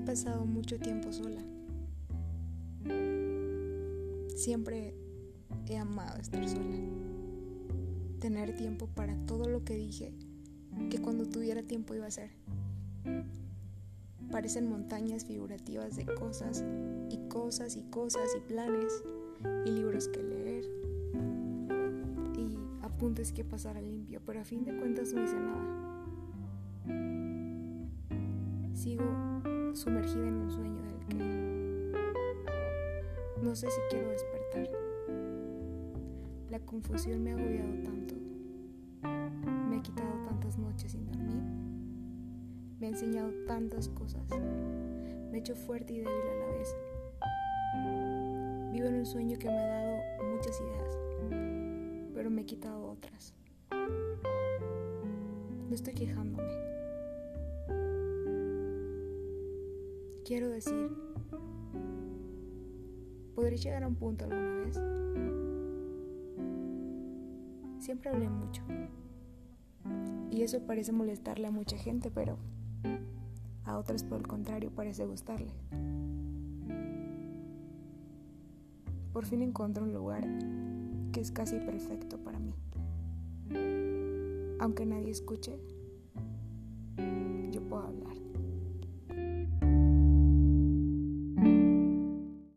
pasado mucho tiempo sola. Siempre he amado estar sola. Tener tiempo para todo lo que dije que cuando tuviera tiempo iba a hacer. Parecen montañas figurativas de cosas y cosas y cosas y planes y libros que leer y apuntes que pasar a limpio, pero a fin de cuentas no hice nada. Sumergida en un sueño del que no sé si quiero despertar. La confusión me ha agobiado tanto, me ha quitado tantas noches sin dormir, me ha enseñado tantas cosas, me ha hecho fuerte y débil a la vez. Vivo en un sueño que me ha dado muchas ideas, pero me ha quitado otras. No estoy quejándome. Quiero decir, ¿podré llegar a un punto alguna vez? Siempre hablé mucho. Y eso parece molestarle a mucha gente, pero a otras por el contrario parece gustarle. Por fin encontré un lugar que es casi perfecto para mí. Aunque nadie escuche.